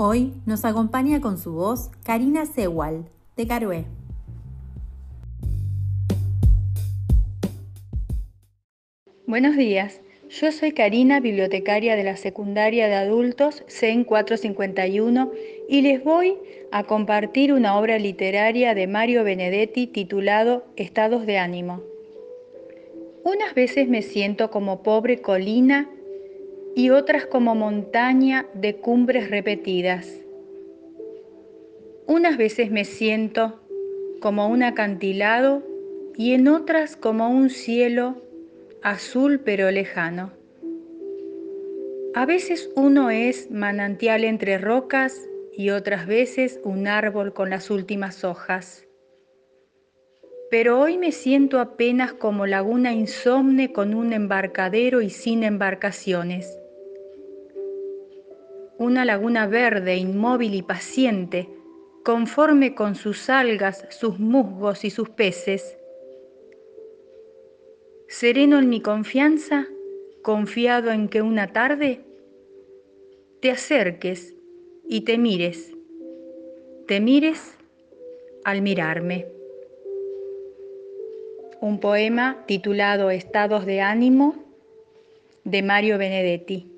Hoy nos acompaña con su voz Karina Sewal, de Carué. Buenos días, yo soy Karina, bibliotecaria de la secundaria de adultos CEN 451 y les voy a compartir una obra literaria de Mario Benedetti titulado Estados de ánimo. Unas veces me siento como pobre colina y otras como montaña de cumbres repetidas. Unas veces me siento como un acantilado y en otras como un cielo azul pero lejano. A veces uno es manantial entre rocas y otras veces un árbol con las últimas hojas. Pero hoy me siento apenas como laguna insomne con un embarcadero y sin embarcaciones una laguna verde, inmóvil y paciente, conforme con sus algas, sus musgos y sus peces. Sereno en mi confianza, confiado en que una tarde te acerques y te mires, te mires al mirarme. Un poema titulado Estados de ánimo de Mario Benedetti.